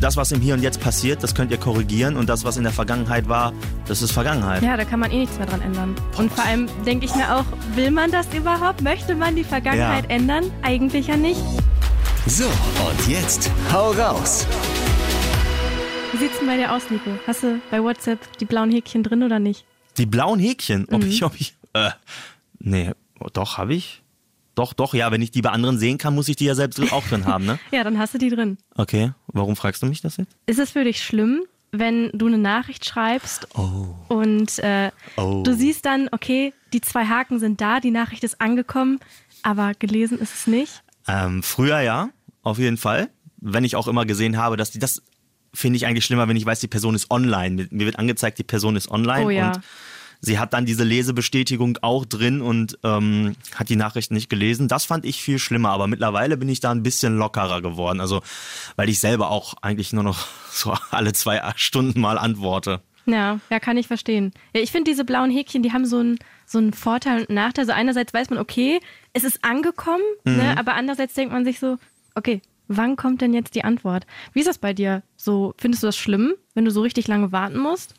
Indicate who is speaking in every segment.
Speaker 1: das, was im Hier und Jetzt passiert, das könnt ihr korrigieren und das, was in der Vergangenheit war, das ist Vergangenheit.
Speaker 2: Ja, da kann man eh nichts mehr dran ändern. Und vor allem denke ich mir auch, will man das überhaupt? Möchte man die Vergangenheit
Speaker 1: Ja.
Speaker 2: ändern? Eigentlich ja nicht.
Speaker 3: So, und jetzt hau raus.
Speaker 2: Wie sieht's denn bei dir aus, Nico? Hast du bei WhatsApp die blauen Häkchen drin oder nicht?
Speaker 1: Die blauen Häkchen, ob ich, ob ich, äh, nee, doch, habe ich. Doch, doch, ja, wenn ich die bei anderen sehen kann, muss ich die ja selbst auch drin haben, ne?
Speaker 2: Ja, dann hast du die drin.
Speaker 1: Okay, warum fragst du mich das jetzt?
Speaker 2: Ist es für dich schlimm, wenn du eine Nachricht schreibst und äh,
Speaker 1: Oh.
Speaker 2: du siehst dann, okay, die zwei Haken sind da, die Nachricht ist angekommen, aber gelesen ist es nicht?
Speaker 1: Ähm, früher ja, auf jeden Fall. Wenn ich auch immer gesehen habe, dass die, das finde ich eigentlich schlimmer, wenn ich weiß, die Person ist online. Mir, mir wird angezeigt, die Person ist online
Speaker 2: Oh ja.
Speaker 1: und sie hat dann diese Lesebestätigung auch drin und ähm, hat die Nachrichten nicht gelesen. Das fand ich viel schlimmer, aber mittlerweile bin ich da ein bisschen lockerer geworden. Also, weil ich selber auch eigentlich nur noch so alle zwei Stunden mal antworte.
Speaker 2: Ja, ja, kann ich verstehen. Ja, ich finde diese blauen Häkchen, die haben so einen so einen Vorteil und Nachteil. Also einerseits weiß man, okay, es ist angekommen, ne, aber andererseits denkt man sich so, okay, wann kommt denn jetzt die Antwort? Wie ist das bei dir? So, findest du das schlimm, wenn du so richtig lange warten musst?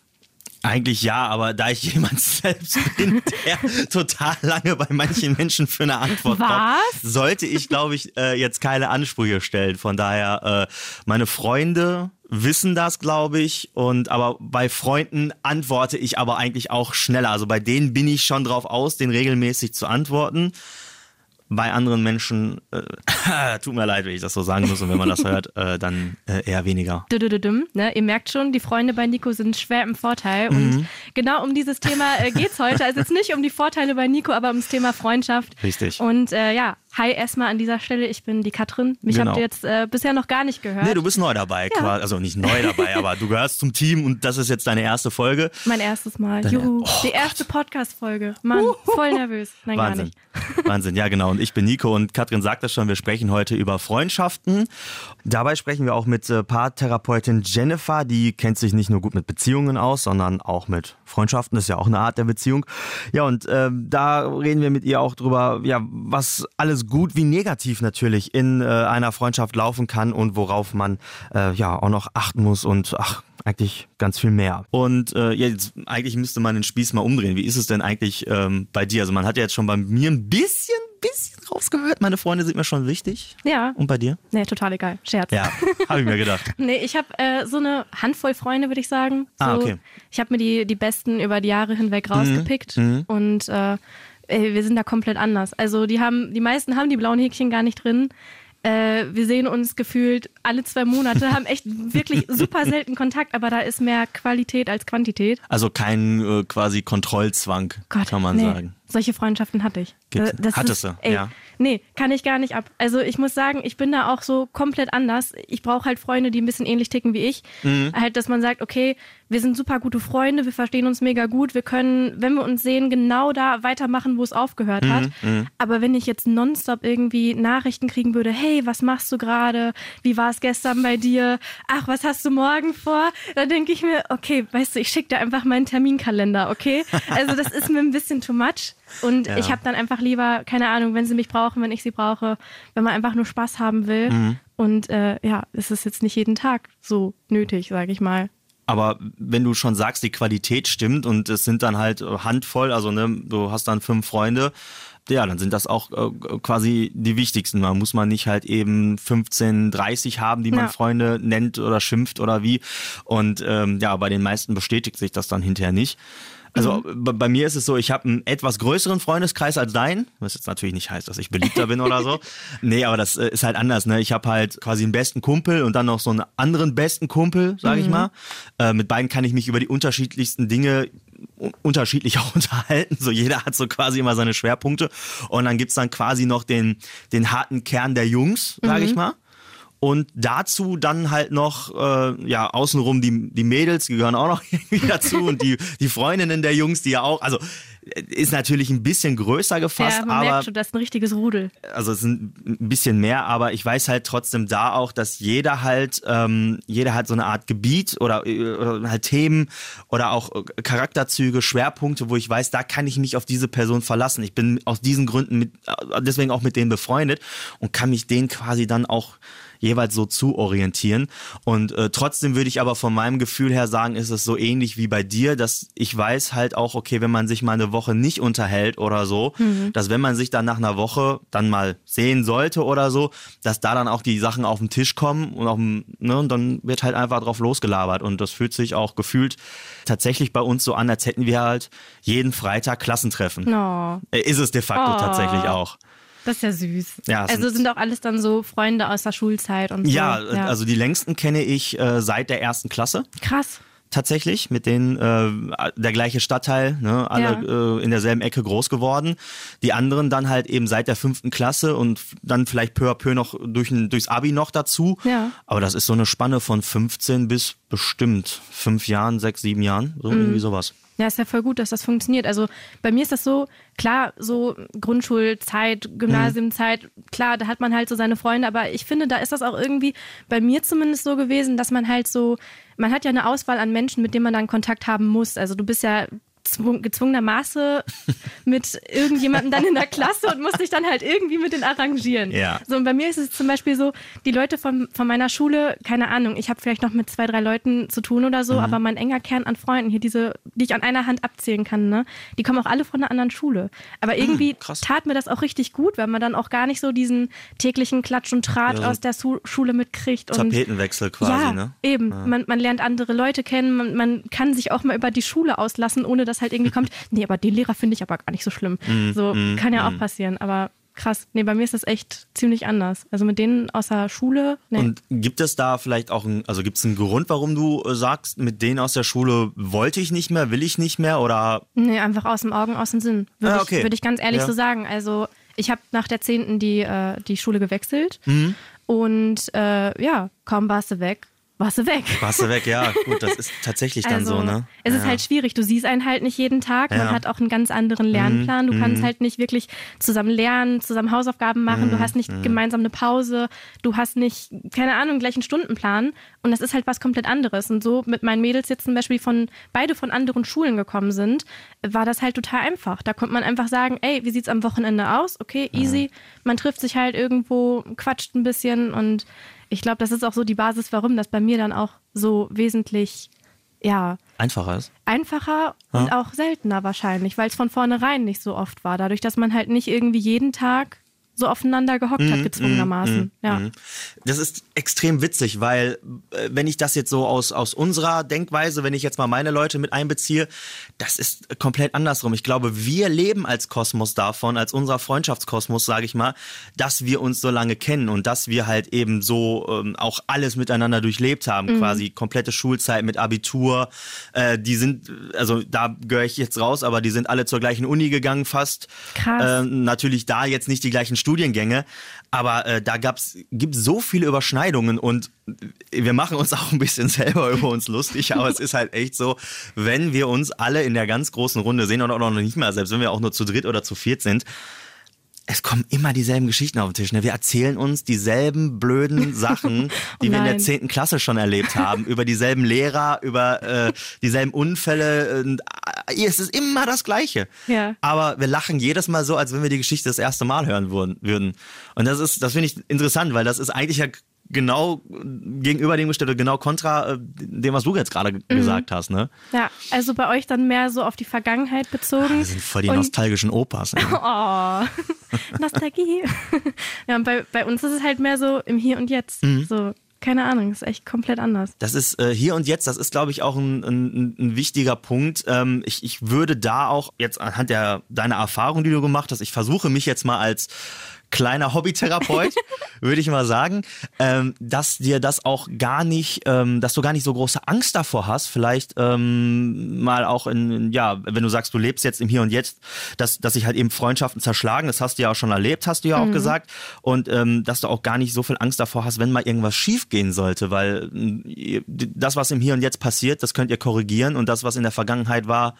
Speaker 1: Eigentlich ja, aber da ich jemand selbst bin, der total lange bei manchen Menschen für eine Antwort
Speaker 2: Was?
Speaker 1: braucht, sollte ich, glaube ich, äh, jetzt keine Ansprüche stellen. Von daher, äh, meine Freunde wissen das, glaube ich. Und aber bei Freunden antworte ich aber eigentlich auch schneller. Also bei denen bin ich schon drauf aus, den regelmäßig zu antworten. Bei anderen Menschen, äh, tut mir leid, wenn ich das so sagen muss, und wenn man das hört, äh, dann äh, eher weniger.
Speaker 2: Düdüdüdüm, Ne? Ihr merkt schon, die Freunde bei Nico sind schwer im Vorteil.
Speaker 1: Mhm.
Speaker 2: Und genau um dieses Thema äh, geht's heute. Also jetzt nicht um die Vorteile bei Nico, aber ums Thema Freundschaft.
Speaker 1: Richtig.
Speaker 2: Und äh, ja, hi erstmal an dieser Stelle. Ich bin die Katrin. Mich
Speaker 1: Genau.
Speaker 2: habt ihr jetzt äh, bisher noch gar nicht gehört.
Speaker 1: Nee, du bist neu dabei, quasi. also nicht neu dabei, aber du gehörst zum Team und das ist jetzt deine erste Folge.
Speaker 2: Mein erstes Mal.
Speaker 1: Deine-
Speaker 2: Juhu.
Speaker 1: Oh
Speaker 2: die erste Podcast-Folge. Mann, voll nervös. Nein, gar
Speaker 1: Wahnsinn.
Speaker 2: nicht.
Speaker 1: Wahnsinn, ja genau. Und ich bin Nico und Katrin sagt das schon, wir sprechen heute über Freundschaften. Dabei sprechen wir auch mit äh, Paartherapeutin Jennifer, die kennt sich nicht nur gut mit Beziehungen aus, sondern auch mit Freundschaften. Das ist ja auch eine Art der Beziehung. Ja, und ähm, da reden wir mit ihr auch drüber, ja, was alles gut wie negativ natürlich in äh, einer Freundschaft laufen kann und worauf man äh, ja auch noch achten muss und ach, eigentlich ganz viel mehr. Und äh, ja, jetzt eigentlich müsste man den Spieß mal umdrehen. Wie ist es denn eigentlich ähm, bei dir? Also man hat ja jetzt schon bei mir ein bisschen, bisschen rausgehört. Meine Freunde sind mir schon wichtig.
Speaker 2: Ja.
Speaker 1: Und bei dir?
Speaker 2: Nee, total egal. Scherz.
Speaker 1: Ja, habe ich mir gedacht.
Speaker 2: Nee, ich habe äh, so eine Handvoll Freunde, würde ich sagen. So,
Speaker 1: Ah, okay. Mhm,
Speaker 2: Ich habe mir die, die besten über die Jahre hinweg rausgepickt und äh, ey, wir sind da komplett anders. Also die haben, die meisten haben die blauen Häkchen gar nicht drin. Äh, wir sehen uns gefühlt alle zwei Monate, haben echt wirklich super selten Kontakt, aber da ist mehr Qualität als Quantität.
Speaker 1: Also kein äh, quasi Kontrollzwang,
Speaker 2: Gott,
Speaker 1: kann man
Speaker 2: nee.
Speaker 1: sagen.
Speaker 2: Solche Freundschaften hatte ich.
Speaker 1: Gibt-
Speaker 2: Äh, das
Speaker 1: hattest
Speaker 2: ist,
Speaker 1: du,
Speaker 2: ey,
Speaker 1: ja.
Speaker 2: Nee, kann ich gar nicht ab. Also ich muss sagen, ich bin da auch so komplett anders. Ich brauche halt Freunde, die ein bisschen ähnlich ticken wie ich.
Speaker 1: Mhm.
Speaker 2: Halt, dass man sagt, okay, wir sind super gute Freunde, wir verstehen uns mega gut, wir können, wenn wir uns sehen, genau da weitermachen, wo es aufgehört hat.
Speaker 1: Mhm,
Speaker 2: Aber wenn ich jetzt nonstop irgendwie Nachrichten kriegen würde, hey, was machst du gerade? Wie war es gestern bei dir? Ach, was hast du morgen vor? Dann denke ich mir, okay, weißt du, ich schicke dir einfach meinen Terminkalender, okay? Also das ist mir ein bisschen too much. Und
Speaker 1: Ja.
Speaker 2: ich habe dann einfach lieber, keine Ahnung, wenn sie mich brauchen, wenn ich sie brauche, wenn man einfach nur Spaß haben will.
Speaker 1: Mhm.
Speaker 2: Und äh, ja, es ist jetzt nicht jeden Tag so nötig, sage ich mal.
Speaker 1: Aber wenn du schon sagst, die Qualität stimmt und es sind dann halt äh, Handvoll, also ne, du hast dann fünf Freunde, ja, dann sind das auch äh, quasi die wichtigsten. Man muss man nicht halt eben 15, 30 haben, die man
Speaker 2: Ja.
Speaker 1: Freunde nennt oder schimpft oder wie. Und ähm, ja, bei den meisten bestätigt sich das dann hinterher nicht. Also
Speaker 2: Mhm.
Speaker 1: bei, bei mir ist es so, ich habe einen etwas größeren Freundeskreis als dein, was jetzt natürlich nicht heißt, dass ich beliebter bin oder so. Nee, aber das äh, ist halt anders. Ne? Ich habe halt quasi einen besten Kumpel und dann noch so einen anderen besten Kumpel, sage ich mal. Äh, mit beiden kann ich mich über die unterschiedlichsten Dinge un- unterschiedlich auch unterhalten. So jeder hat so quasi immer seine Schwerpunkte. Und dann gibt's dann quasi noch den, den harten Kern der Jungs, sage ich mal. Und dazu dann halt noch, äh, ja, außenrum die, die Mädels, die gehören auch noch irgendwie dazu und die, die Freundinnen der Jungs, die ja auch, also äh, ist natürlich ein bisschen größer gefasst,
Speaker 2: ja, man
Speaker 1: aber
Speaker 2: merkt schon, das ist ein richtiges Rudel.
Speaker 1: also es sind ein bisschen mehr, aber ich weiß halt trotzdem da auch, dass jeder halt, ähm, jeder hat so eine Art Gebiet oder, äh, oder halt Themen oder auch äh, Charakterzüge, Schwerpunkte, wo ich weiß, da kann ich mich auf diese Person verlassen. Ich bin aus diesen Gründen mit, deswegen auch mit denen befreundet und kann mich denen quasi dann auch jeweils so zu orientieren. Und äh, trotzdem würde ich aber von meinem Gefühl her sagen, ist es so ähnlich wie bei dir, dass ich weiß halt auch, okay, wenn man sich mal eine Woche nicht unterhält oder so, mhm. dass wenn man sich dann nach einer Woche dann mal sehen sollte oder so, dass da dann auch die Sachen auf den Tisch kommen und, auf dem, ne, und dann wird halt einfach drauf losgelabert. Und das fühlt sich auch gefühlt tatsächlich bei uns so an, als hätten wir halt jeden Freitag Klassentreffen.
Speaker 2: Oh.
Speaker 1: Ist es de facto oh. tatsächlich auch.
Speaker 2: Das ist ja süß.
Speaker 1: Ja,
Speaker 2: also sind auch alles dann so Freunde aus der Schulzeit und so.
Speaker 1: Ja, ja. also die längsten kenne ich äh, seit der ersten Klasse.
Speaker 2: Krass
Speaker 1: tatsächlich, mit denen äh, der gleiche Stadtteil, ne, alle ja. äh, in derselben Ecke groß geworden. Die anderen dann halt eben seit der fünften Klasse und dann vielleicht peu à peu noch durch, durchs Abi noch dazu.
Speaker 2: Ja.
Speaker 1: Aber das ist so eine Spanne von 15 bis bestimmt fünf Jahren, sechs, sieben Jahren, so mhm. irgendwie sowas.
Speaker 2: Ja, ist ja voll gut, dass das funktioniert. Also bei mir ist das so, klar, so Grundschulzeit, Gymnasiumzeit, klar, da hat man halt so seine Freunde, aber ich finde, da ist das auch irgendwie bei mir zumindest so gewesen, dass man halt so, man hat ja eine Auswahl an Menschen, mit denen man dann Kontakt haben muss. Also du bist ja gezwungenermaßen mit irgendjemandem dann in der Klasse und muss dich dann halt irgendwie mit den arrangieren.
Speaker 1: Ja.
Speaker 2: So, und bei mir ist es zum Beispiel so, die Leute von, von meiner Schule, keine Ahnung, ich habe vielleicht noch mit zwei, drei Leuten zu tun oder so, mhm. aber mein enger Kern an Freunden, hier diese, die ich an einer Hand abzählen kann, ne, die kommen auch alle von einer anderen Schule. Aber mhm, irgendwie mhm, tat mir das auch richtig gut, weil man dann auch gar nicht so diesen täglichen Klatsch und Tratsch ja, aus der Su Schule mitkriegt.
Speaker 1: Tapetenwechsel und, quasi,
Speaker 2: ja,
Speaker 1: ne?
Speaker 2: Eben, ja. Man, man lernt andere Leute kennen, man, man kann sich auch mal über die Schule auslassen, ohne dass halt irgendwie kommt, nee, aber den Lehrer finde ich aber gar nicht so schlimm. Mm, so mm, kann ja mm. auch passieren, aber krass. Nee, bei mir ist das echt ziemlich anders. Also mit denen aus der Schule. Nee.
Speaker 1: Und gibt es da vielleicht auch ein, also gibt es einen Grund, warum du äh, sagst, mit denen aus der Schule wollte ich nicht mehr, will ich nicht mehr oder?
Speaker 2: Nee, einfach aus dem Augen, aus dem Sinn. Würde ah, okay. ich, würd ich ganz ehrlich ja. so sagen. Also ich habe nach der 10. die, äh, die Schule gewechselt. Mhm. Und äh, ja, kaum warst du weg, warst du weg.
Speaker 1: Warst du weg, ja. Gut, das ist tatsächlich dann also, so, ne?
Speaker 2: Es ist halt schwierig. Du siehst einen halt nicht jeden Tag. Ja. Man hat auch einen ganz anderen mhm. Lernplan. Du mhm. kannst halt nicht wirklich zusammen lernen, zusammen Hausaufgaben machen. Mhm. Du hast nicht mhm. gemeinsam eine Pause. Du hast nicht, keine Ahnung, gleich einen Stundenplan. Und das ist halt was komplett anderes. Und so mit meinen Mädels jetzt zum Beispiel von, beide von anderen Schulen gekommen sind, war das halt total einfach. Da konnte man einfach sagen, ey, wie sieht's am Wochenende aus? Okay, easy. Man trifft sich halt irgendwo, quatscht ein bisschen und ich glaube, das ist auch so die Basis, warum das bei mir dann auch so wesentlich, ja.
Speaker 1: Einfacher ist.
Speaker 2: Einfacher ja. und auch seltener wahrscheinlich, weil es von vornherein nicht so oft war. Dadurch, dass man halt nicht irgendwie jeden Tag so aufeinander gehockt hat, mhm, gezwungenermaßen. Mm, mm, ja. Mhm.
Speaker 1: Das ist extrem witzig, weil äh, wenn ich das jetzt so aus, aus unserer Denkweise, wenn ich jetzt mal meine Leute mit einbeziehe, das ist komplett andersrum. Ich glaube, wir leben als Kosmos davon, als unser Freundschaftskosmos, sage ich mal, dass wir uns so lange kennen und dass wir halt eben so ähm, auch alles miteinander durchlebt haben, mhm. quasi komplette Schulzeit mit Abitur. Äh, die sind, also da gehöre ich jetzt raus, aber die sind alle zur gleichen Uni gegangen fast.
Speaker 2: Krass.
Speaker 1: Äh, natürlich da jetzt nicht die gleichen Studiengänge, aber äh, da gibt so viele Überschneidungen und wir machen uns auch ein bisschen selber über uns lustig, aber es ist halt echt so, wenn wir uns alle in der ganz großen Runde sehen oder auch noch nicht mal, selbst wenn wir auch nur zu dritt oder zu viert sind, es kommen immer dieselben Geschichten auf den Tisch. Ne? Wir erzählen uns dieselben blöden Sachen, die oh wir in der zehnten Klasse schon erlebt haben, über dieselben Lehrer, über äh, dieselben Unfälle. Äh, es ist immer das Gleiche.
Speaker 2: Ja.
Speaker 1: Aber wir lachen jedes Mal so, als wenn wir die Geschichte das erste Mal hören würden. Und das ist, das finde ich interessant, weil das ist eigentlich ja genau gegenüber dem gestellt, genau kontra äh, dem, was du jetzt gerade mhm. gesagt hast, ne?
Speaker 2: Ja, also bei euch dann mehr so auf die Vergangenheit bezogen. Ah,
Speaker 1: wir sind voll die und nostalgischen Opas.
Speaker 2: Oh, Nostalgie. ja, und bei, bei uns ist es halt mehr so im Hier und Jetzt. Mhm. So, keine Ahnung, ist echt komplett anders.
Speaker 1: Das ist äh, hier und jetzt, das ist, glaube ich, auch ein, ein, ein wichtiger Punkt. Ähm, ich, ich würde da auch jetzt anhand der deiner Erfahrung, die du gemacht hast, ich versuche mich jetzt mal als kleiner Hobbytherapeut, würde ich mal sagen, ähm, dass dir das auch gar nicht, ähm, dass du gar nicht so große Angst davor hast, vielleicht ähm, mal auch in, ja, wenn du sagst, du lebst jetzt im Hier und Jetzt, dass, dass sich halt eben Freundschaften zerschlagen, das hast du ja auch schon erlebt, hast du ja auch mhm. gesagt, und ähm, dass du auch gar nicht so viel Angst davor hast, wenn mal irgendwas schief gehen sollte, weil äh, das, was im Hier und Jetzt passiert, das könnt ihr korrigieren und das, was in der Vergangenheit war,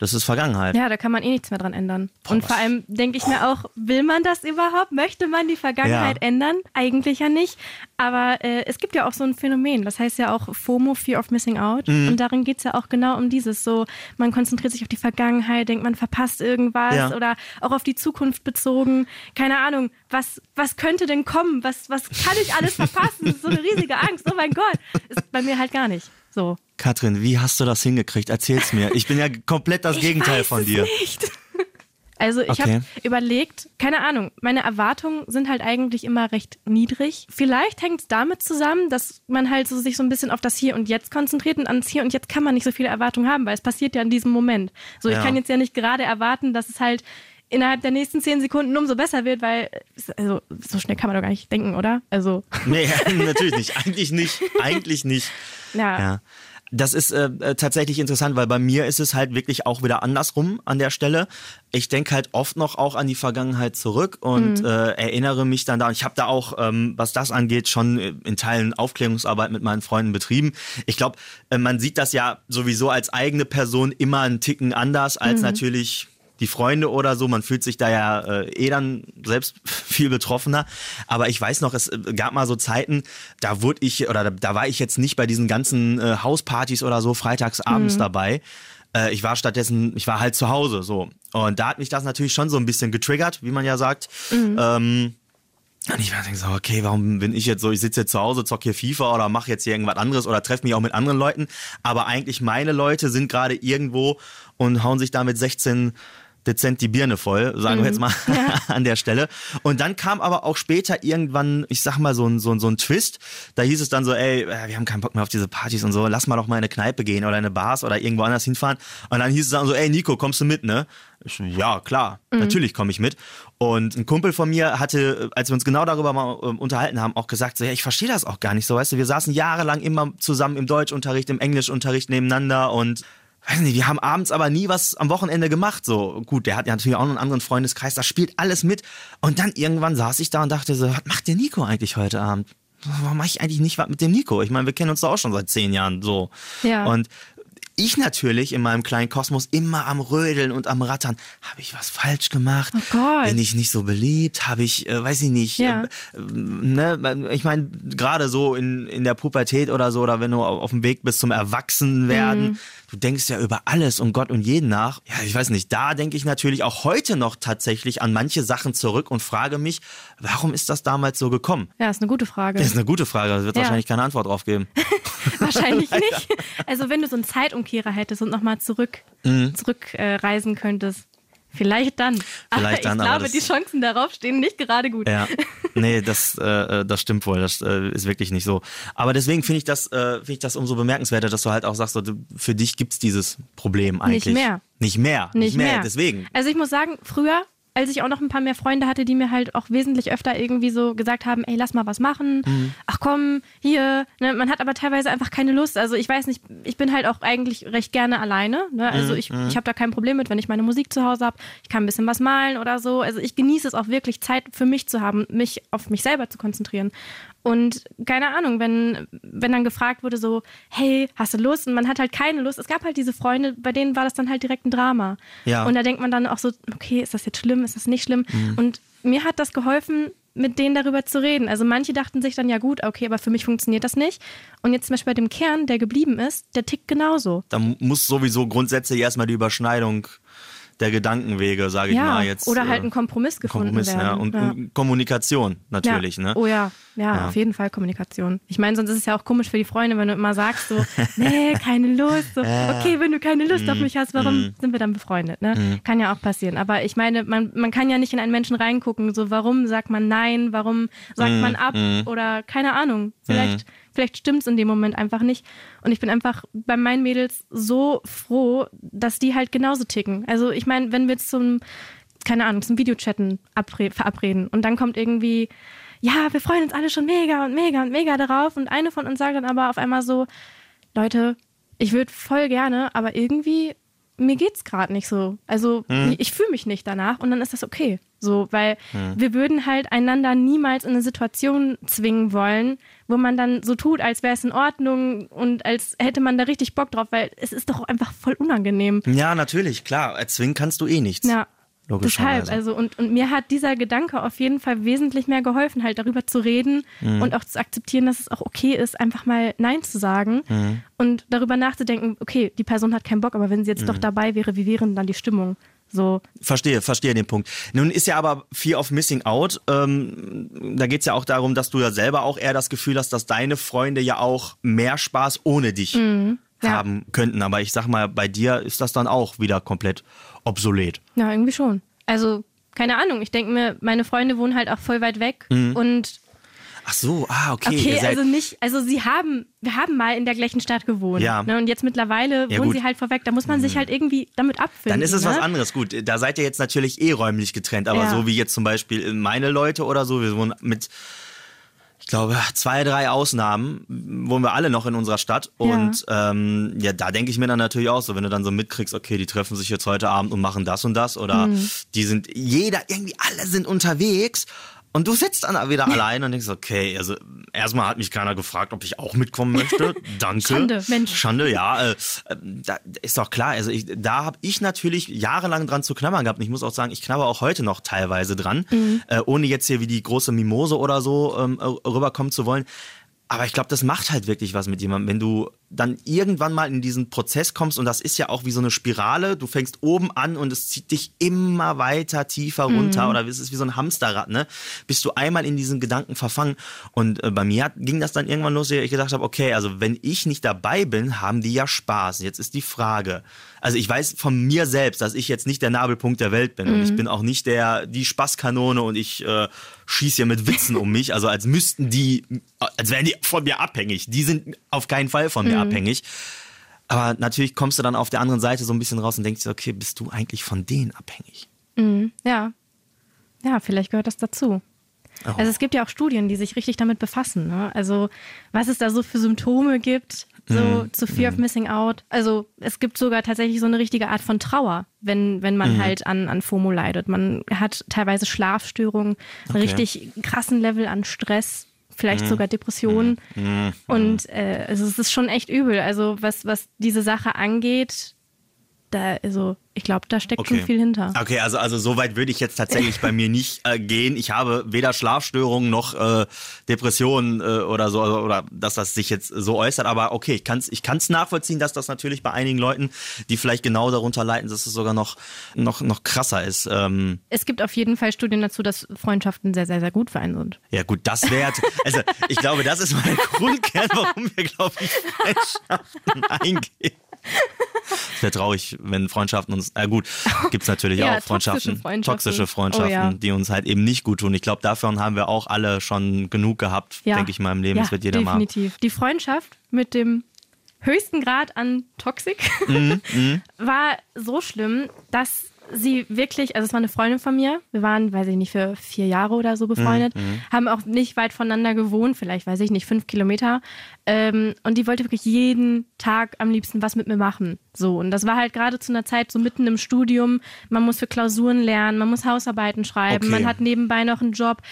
Speaker 1: Das ist Vergangenheit.
Speaker 2: Ja, da kann man eh nichts mehr dran ändern. Boah, und vor allem denke ich mir auch, will man das überhaupt? Möchte man die Vergangenheit ja. ändern? Eigentlich ja nicht. Aber äh, es gibt ja auch so ein Phänomen, das heißt ja auch FOMO, Fear of Missing Out. Mhm. Und darin geht es ja auch genau um dieses. So, man konzentriert sich auf die Vergangenheit, denkt, man verpasst irgendwas ja. oder auch auf die Zukunft bezogen. Keine Ahnung, was, was könnte denn kommen? Was, was kann ich alles verpassen? Das ist so eine riesige Angst. Oh mein Gott. Ist bei mir halt gar nicht. So.
Speaker 1: Katrin, wie hast du das hingekriegt? Erzähl's mir. Ich bin ja komplett das
Speaker 2: ich
Speaker 1: Gegenteil von dir.
Speaker 2: Nicht. Also ich okay. habe überlegt, keine Ahnung, meine Erwartungen sind halt eigentlich immer recht niedrig. Vielleicht hängt es damit zusammen, dass man halt so sich so ein bisschen auf das Hier und Jetzt konzentriert und ans Hier und Jetzt kann man nicht so viele Erwartungen haben, weil es passiert ja in diesem Moment. So, ich ja. kann jetzt ja nicht gerade erwarten, dass es halt innerhalb der nächsten zehn Sekunden umso besser wird, weil also so schnell kann man doch gar nicht denken, oder? Also
Speaker 1: nee, natürlich nicht. Eigentlich nicht. Eigentlich nicht.
Speaker 2: Ja. ja.
Speaker 1: Das ist äh, äh, tatsächlich interessant, weil bei mir ist es halt wirklich auch wieder andersrum an der Stelle. Ich denke halt oft noch auch an die Vergangenheit zurück und mhm. äh, erinnere mich dann da. Ich habe da auch, ähm, was das angeht, schon in Teilen Aufklärungsarbeit mit meinen Freunden betrieben. Ich glaube, äh, man sieht das ja sowieso als eigene Person immer einen Ticken anders als mhm. natürlich die Freunde oder so. Man fühlt sich da ja äh, eh dann selbst viel betroffener. Aber ich weiß noch, es äh, gab mal so Zeiten, da wurde ich oder da, da war ich jetzt nicht bei diesen ganzen äh, Hauspartys oder so freitags abends mhm. dabei. Äh, ich war stattdessen, ich war halt zu Hause so. Und da hat mich das natürlich schon so ein bisschen getriggert, wie man ja sagt. Mhm. Ähm, und ich war so, okay, warum bin ich jetzt so, ich sitze jetzt zu Hause, zock hier FIFA oder mache jetzt hier irgendwas anderes oder treffe mich auch mit anderen Leuten. Aber eigentlich meine Leute sind gerade irgendwo und hauen sich da mit 16 dezent die Birne voll, sagen mhm. wir jetzt mal ja. an der Stelle. Und dann kam aber auch später irgendwann, ich sag mal, so ein, so, ein, so ein Twist. Da hieß es dann so, ey, äh, wir haben keinen Bock mehr auf diese Partys und so, lass mal doch mal in eine Kneipe gehen oder in eine Bars oder irgendwo anders hinfahren. Und dann hieß es dann so, ey, Nico, kommst du mit, ne? Ich, ja, klar, mhm. natürlich komme ich mit. Und ein Kumpel von mir hatte, als wir uns genau darüber mal äh, unterhalten haben, auch gesagt, so, ja, ich verstehe das auch gar nicht so, weißt du, wir saßen jahrelang immer zusammen im Deutschunterricht, im Englischunterricht nebeneinander und weiß nicht, wir haben abends aber nie was am Wochenende gemacht. So, gut, der hat ja natürlich auch noch einen anderen Freundeskreis, da spielt alles mit. Und dann irgendwann saß ich da und dachte so, was macht der Nico eigentlich heute Abend? Warum mache ich eigentlich nicht was mit dem Nico? Ich meine, wir kennen uns doch auch schon seit zehn Jahren so.
Speaker 2: Ja.
Speaker 1: Und ich natürlich in meinem kleinen Kosmos immer am Rödeln und am Rattern. Habe ich was falsch gemacht?
Speaker 2: Oh Gott.
Speaker 1: Bin ich nicht so beliebt? Habe ich, äh, weiß ich nicht,
Speaker 2: ja.
Speaker 1: äh, ne? ich meine, gerade so in, in der Pubertät oder so, oder wenn du auf dem Weg bist zum Erwachsenwerden, mhm. du denkst ja über alles und Gott und jeden nach. Ja, ich weiß nicht, da denke ich natürlich auch heute noch tatsächlich an manche Sachen zurück und frage mich, warum ist das damals so gekommen?
Speaker 2: Ja, ist eine gute Frage.
Speaker 1: Das ist eine gute Frage, da wird ja. wahrscheinlich keine Antwort drauf geben.
Speaker 2: wahrscheinlich nicht. Also wenn du so einen Zeitumkehrer hättest und nochmal zurück, mhm. zurückreisen äh, könntest. Vielleicht dann.
Speaker 1: Vielleicht
Speaker 2: aber
Speaker 1: dann,
Speaker 2: ich glaube, die Chancen darauf stehen nicht gerade gut.
Speaker 1: Ja, nee, das, äh, äh, das stimmt wohl. Das äh, ist wirklich nicht so. Aber deswegen finde ich das, äh, finde ich das umso bemerkenswerter, dass du halt auch sagst, für dich gibt es dieses Problem eigentlich.
Speaker 2: Nicht mehr.
Speaker 1: Nicht mehr.
Speaker 2: Nicht, nicht mehr. mehr.
Speaker 1: Deswegen.
Speaker 2: Also ich muss sagen, früher als ich auch noch ein paar mehr Freunde hatte, die mir halt auch wesentlich öfter irgendwie so gesagt haben, ey, lass mal was machen. Mhm. Ach komm, hier. Ne? Man hat aber teilweise einfach keine Lust. Also ich weiß nicht, ich bin halt auch eigentlich recht gerne alleine. Ne? Also mhm. ich, mhm. ich habe da kein Problem mit, wenn ich meine Musik zu Hause habe. Ich kann ein bisschen was malen oder so. Also ich genieße es auch wirklich, Zeit für mich zu haben, mich auf mich selber zu konzentrieren. Und keine Ahnung, wenn, wenn dann gefragt wurde so, hey, hast du Lust? Und man hat halt keine Lust. Es gab halt diese Freunde, bei denen war das dann halt direkt ein Drama.
Speaker 1: Ja.
Speaker 2: Und da denkt man dann auch so, okay, ist das jetzt schlimm? Ist das nicht schlimm? Mhm. Und mir hat das geholfen, mit denen darüber zu reden. Also manche dachten sich dann, ja gut, okay, aber für mich funktioniert das nicht. Und jetzt zum Beispiel bei dem Kern, der geblieben ist, der tickt genauso.
Speaker 1: Da muss sowieso grundsätzlich erstmal die Überschneidung der Gedankenwege, sage ich
Speaker 2: ja,
Speaker 1: mal jetzt.
Speaker 2: Oder halt äh, ein Kompromiss gefunden
Speaker 1: Kompromiss,
Speaker 2: werden.
Speaker 1: Ja. Und, ja. Kommunikation natürlich, ne?
Speaker 2: Oh ja. Ja, ja, auf jeden Fall Kommunikation. Ich meine, sonst ist es ja auch komisch für die Freunde, wenn du immer sagst so, nee, keine Lust. So, okay, wenn du keine Lust auf mich hast, warum mm. sind wir dann befreundet? Ne? Mm. Kann ja auch passieren. Aber ich meine, man, man kann ja nicht in einen Menschen reingucken, so warum sagt man nein, warum sagt man ab oder keine Ahnung. Vielleicht. Vielleicht stimmt es in dem Moment einfach nicht. Und ich bin einfach bei meinen Mädels so froh, dass die halt genauso ticken. Also ich meine, wenn wir zum, keine Ahnung, zum Videochatten verabreden und dann kommt irgendwie, ja, wir freuen uns alle schon mega und mega und mega darauf. Und eine von uns sagt dann aber auf einmal so, Leute, ich würde voll gerne, aber irgendwie, mir geht's gerade nicht so. Also hm. ich, ich fühle mich nicht danach und dann ist das okay. So, weil
Speaker 1: Hm.
Speaker 2: wir würden halt einander niemals in eine Situation zwingen wollen, wo man dann so tut, als wäre es in Ordnung und als hätte man da richtig Bock drauf, weil es ist doch einfach voll unangenehm.
Speaker 1: Ja, natürlich, klar. Erzwingen kannst du eh nichts.
Speaker 2: Ja. Deshalb, also und, und mir hat dieser Gedanke auf jeden Fall wesentlich mehr geholfen, halt darüber zu reden
Speaker 1: Mhm.
Speaker 2: und auch zu akzeptieren, dass es auch okay ist, einfach mal Nein zu sagen
Speaker 1: Mhm.
Speaker 2: und darüber nachzudenken, okay, die Person hat keinen Bock, aber wenn sie jetzt doch
Speaker 1: Mhm.
Speaker 2: dabei wäre, wie wäre denn dann die Stimmung? So,
Speaker 1: Verstehe, verstehe den Punkt. Nun ist ja aber Fear of Missing Out, ähm, da geht's ja auch darum, dass du ja selber auch eher das Gefühl hast, dass deine Freunde ja auch mehr Spaß ohne dich
Speaker 2: ja.
Speaker 1: haben könnten. Aber ich sag mal, bei dir ist das dann auch wieder komplett obsolet.
Speaker 2: ja, irgendwie schon. Also, keine Ahnung, ich denke mir, meine Freunde wohnen halt auch voll weit weg
Speaker 1: Mhm.
Speaker 2: und
Speaker 1: Ach so, ah, okay.
Speaker 2: Okay, also nicht, also sie haben, wir haben mal in der gleichen Stadt gewohnt.
Speaker 1: Ja.
Speaker 2: Ne, und jetzt mittlerweile
Speaker 1: Ja,
Speaker 2: wohnen
Speaker 1: gut. Mhm.
Speaker 2: sie halt vorweg. Da muss man sich halt irgendwie damit abfinden.
Speaker 1: Dann ist es
Speaker 2: ne?
Speaker 1: was anderes. Gut, da seid ihr jetzt natürlich eh räumlich getrennt, aber
Speaker 2: Ja.
Speaker 1: so wie jetzt zum Beispiel meine Leute oder so, wir wohnen mit, ich glaube, zwei, drei Ausnahmen, wohnen wir alle noch in unserer Stadt. Und ähm, ja, da denke ich mir dann natürlich auch so, wenn du dann so mitkriegst, okay, die treffen sich jetzt heute Abend und machen das und das oder
Speaker 2: Mhm.
Speaker 1: die sind, jeder, irgendwie alle sind unterwegs. Und du sitzt dann wieder allein und denkst, okay, also erstmal hat mich keiner gefragt, ob ich auch mitkommen möchte. Danke.
Speaker 2: Schande, Mensch.
Speaker 1: Schande, ja. Äh, äh, da ist doch klar. Also ich, da habe ich natürlich jahrelang dran zu knabbern gehabt. Und ich muss auch sagen, ich knabber auch heute noch teilweise dran,
Speaker 2: Mhm.
Speaker 1: äh, ohne jetzt hier wie die große Mimose oder so ähm, äh, rüberkommen zu wollen. Aber ich glaube, das macht halt wirklich was mit jemandem, wenn du dann irgendwann mal in diesen Prozess kommst und das ist ja auch wie so eine Spirale. Du fängst oben an und es zieht dich immer weiter tiefer runter oder es ist wie so ein Hamsterrad, ne? Bist du einmal in diesen Gedanken verfangen. Und äh, bei mir hat, ging das dann irgendwann los, ich gedacht habe, okay, also wenn ich nicht dabei bin, haben die ja Spaß. Jetzt ist die Frage. Also ich weiß von mir selbst, dass ich jetzt nicht der Nabelpunkt der Welt bin und ich bin auch nicht der die Spaßkanone und ich äh, schieße hier mit Witzen um mich. Also als müssten die, als wären die von mir abhängig. Die sind auf keinen Fall von mir abhängig. Aber natürlich kommst du dann auf der anderen Seite so ein bisschen raus und denkst okay, bist du eigentlich von denen abhängig?
Speaker 2: Ja. Ja, vielleicht gehört das dazu.
Speaker 1: Oh.
Speaker 2: Also es gibt ja auch Studien, die sich richtig damit befassen. Ne? Also was es da so für Symptome gibt, so
Speaker 1: Mhm.
Speaker 2: zu Fear of Missing Out. Also es gibt sogar tatsächlich so eine richtige Art von Trauer, wenn, wenn man
Speaker 1: Mhm.
Speaker 2: halt an, an FOMO leidet. Man hat teilweise Schlafstörungen, einen
Speaker 1: Okay.
Speaker 2: richtig krassen Level an Stress,
Speaker 1: Mhm.
Speaker 2: vielleicht sogar Depressionen. Und äh, also es ist schon echt übel. Also was, was diese Sache angeht, da, also ich glaube, da steckt schon viel hinter.
Speaker 1: Okay, also, also so weit würde ich jetzt tatsächlich bei mir nicht äh, gehen. Ich habe weder Schlafstörungen noch äh, Depressionen äh, oder so, also, oder dass das sich jetzt so äußert. Aber okay, ich kann es ich kann's nachvollziehen, dass das natürlich bei einigen Leuten, die vielleicht genau darunter leiden, dass es sogar noch, noch, noch krasser ist. Ähm,
Speaker 2: Es gibt auf jeden Fall Studien dazu, dass Freundschaften sehr, sehr, sehr gut für einen sind.
Speaker 1: ja gut, das wäre, also ich glaube, das ist der Grundkern, warum wir, glaube ich, Freundschaften eingehen. Es wäre traurig, wenn Freundschaften uns, na gut, gibt's natürlich
Speaker 2: Ja,
Speaker 1: auch Freundschaften,
Speaker 2: toxische Freundschaften.
Speaker 1: toxische Freundschaften,
Speaker 2: Oh ja.
Speaker 1: die uns halt eben nicht gut tun. Ich glaube, davon haben wir auch alle schon genug gehabt,
Speaker 2: Ja.
Speaker 1: denke ich mal im Leben. Das wird jeder
Speaker 2: definitiv. Die Freundschaft mit dem höchsten Grad an Toxik
Speaker 1: Mhm,
Speaker 2: war so schlimm, dass sie wirklich, also es war eine Freundin von mir, wir waren, weiß ich nicht, für vier Jahre oder so befreundet,
Speaker 1: Mhm,
Speaker 2: haben auch nicht weit voneinander gewohnt, vielleicht, weiß ich nicht, fünf Kilometer. Ähm, und die wollte wirklich jeden Tag am liebsten was mit mir machen. So, und das war halt gerade zu einer Zeit so mitten im Studium. Man muss für Klausuren lernen, man muss Hausarbeiten schreiben,
Speaker 1: Okay.
Speaker 2: man hat nebenbei noch einen Job,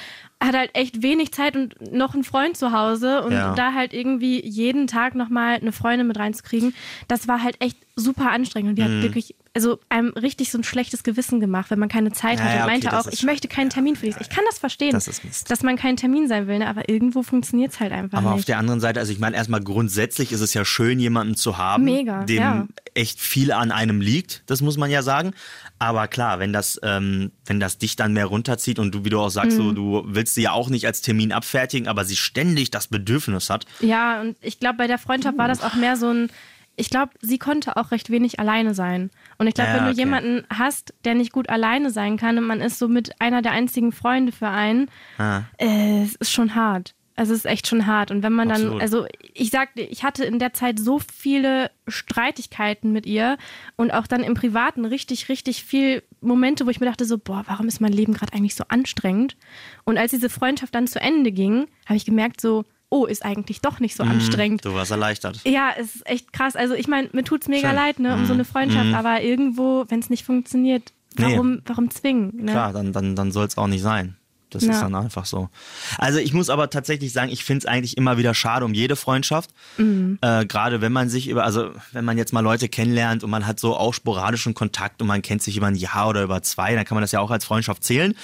Speaker 2: hat halt echt wenig Zeit und noch einen Freund zu Hause und
Speaker 1: Ja.
Speaker 2: da halt irgendwie jeden Tag nochmal eine Freundin mit reinzukriegen, das war halt echt super anstrengend und die
Speaker 1: Mhm.
Speaker 2: hat wirklich, also einem richtig so ein schlechtes Gewissen gemacht, wenn man keine Zeit
Speaker 1: Ja,
Speaker 2: hat
Speaker 1: ja,
Speaker 2: und
Speaker 1: okay,
Speaker 2: meinte auch, ich möchte keinen Termin für dich. Ich kann das verstehen,
Speaker 1: Das
Speaker 2: dass man keinen Termin sein will, ne? aber irgendwo funktioniert es halt einfach
Speaker 1: Aber auf
Speaker 2: nicht.
Speaker 1: der anderen Seite, also ich meine, erstmal grundsätzlich ist es ja schön, jemanden zu haben,
Speaker 2: Mega,
Speaker 1: dem
Speaker 2: ja.
Speaker 1: echt viel an einem liegt, das muss man ja sagen. Aber klar, wenn das, ähm, wenn das dich dann mehr runterzieht und du, wie du auch sagst,
Speaker 2: Mhm.
Speaker 1: so, du willst sie ja auch nicht als Termin abfertigen, aber sie ständig das Bedürfnis hat.
Speaker 2: Ja, und ich glaube, bei der Freundschaft war das auch mehr so ein, ich glaube, sie konnte auch recht wenig alleine sein. Und ich glaube,
Speaker 1: Ja,
Speaker 2: wenn du
Speaker 1: okay.
Speaker 2: jemanden hast, der nicht gut alleine sein kann und man ist so mit einer der einzigen Freunde für einen,
Speaker 1: Ah.
Speaker 2: äh, es ist schon hart. Also es ist echt schon hart. Und wenn man dann,
Speaker 1: Absolut.
Speaker 2: also ich sagte, ich hatte in der Zeit so viele Streitigkeiten mit ihr und auch dann im Privaten richtig, richtig viel Momente, wo ich mir dachte so, boah, warum ist mein Leben gerade eigentlich so anstrengend? Und als diese Freundschaft dann zu Ende ging, habe ich gemerkt so, oh, ist eigentlich doch nicht so anstrengend.
Speaker 1: Du warst erleichtert.
Speaker 2: Ja, es ist echt krass. Also ich meine, mir tut's mega
Speaker 1: Schön.
Speaker 2: leid, ne, um so eine Freundschaft, aber irgendwo, wenn es nicht funktioniert, warum, nee. warum zwingen?
Speaker 1: Ne? Klar, dann, dann, dann soll es auch nicht sein. Das ja. ist dann einfach so. Also ich muss aber tatsächlich sagen, ich finde es eigentlich immer wieder schade um jede Freundschaft. Mhm. Äh, Gerade wenn man sich über, also wenn man jetzt mal Leute kennenlernt und man hat so auch sporadischen Kontakt und man kennt sich über ein Jahr oder über zwei, dann kann man das ja auch als Freundschaft zählen,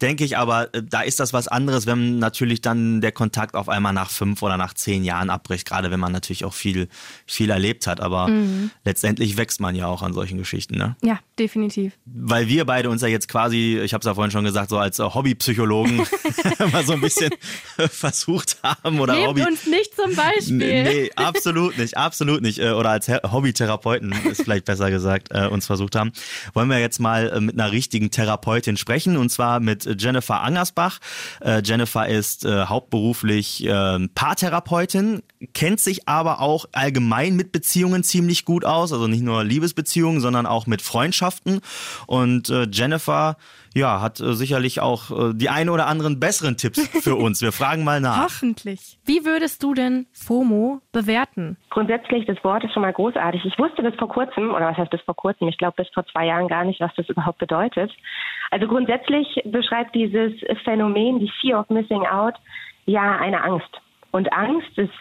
Speaker 1: denke ich. Aber äh, da ist das was anderes, wenn natürlich dann der Kontakt auf einmal nach fünf oder nach zehn Jahren abbricht, gerade wenn man natürlich auch viel, viel erlebt hat. Aber mhm. letztendlich wächst man ja auch an solchen Geschichten. Ne?
Speaker 2: Ja, definitiv.
Speaker 1: Weil wir beide uns ja jetzt quasi, ich habe es ja vorhin schon gesagt, so als Hobbypsychologen Psychologen mal so ein bisschen versucht haben oder
Speaker 2: Nehmt Hobby. uns nicht zum Beispiel.
Speaker 1: Nee, absolut nicht, absolut nicht. Äh, oder als Hobbytherapeuten ist vielleicht besser gesagt, äh, uns versucht haben. Wollen wir jetzt mal äh, mit einer richtigen Therapeutin sprechen und zwar mit Jennifer Angersbach. Jennifer ist hauptberuflich Paartherapeutin, kennt sich aber auch allgemein mit Beziehungen ziemlich gut aus, also nicht nur Liebesbeziehungen, sondern auch mit Freundschaften. Und Jennifer ja, hat äh, sicherlich auch äh, die ein oder anderen besseren Tipps für uns. Wir fragen mal nach.
Speaker 2: Hoffentlich. Wie würdest du denn FOMO bewerten?
Speaker 4: Grundsätzlich, das Wort ist schon mal großartig. Ich wusste bis vor kurzem, oder was heißt bis vor kurzem? Ich glaube bis vor zwei Jahren gar nicht, was das überhaupt bedeutet. Also grundsätzlich beschreibt dieses Phänomen, die Fear of Missing Out, ja eine Angst. Und Angst ist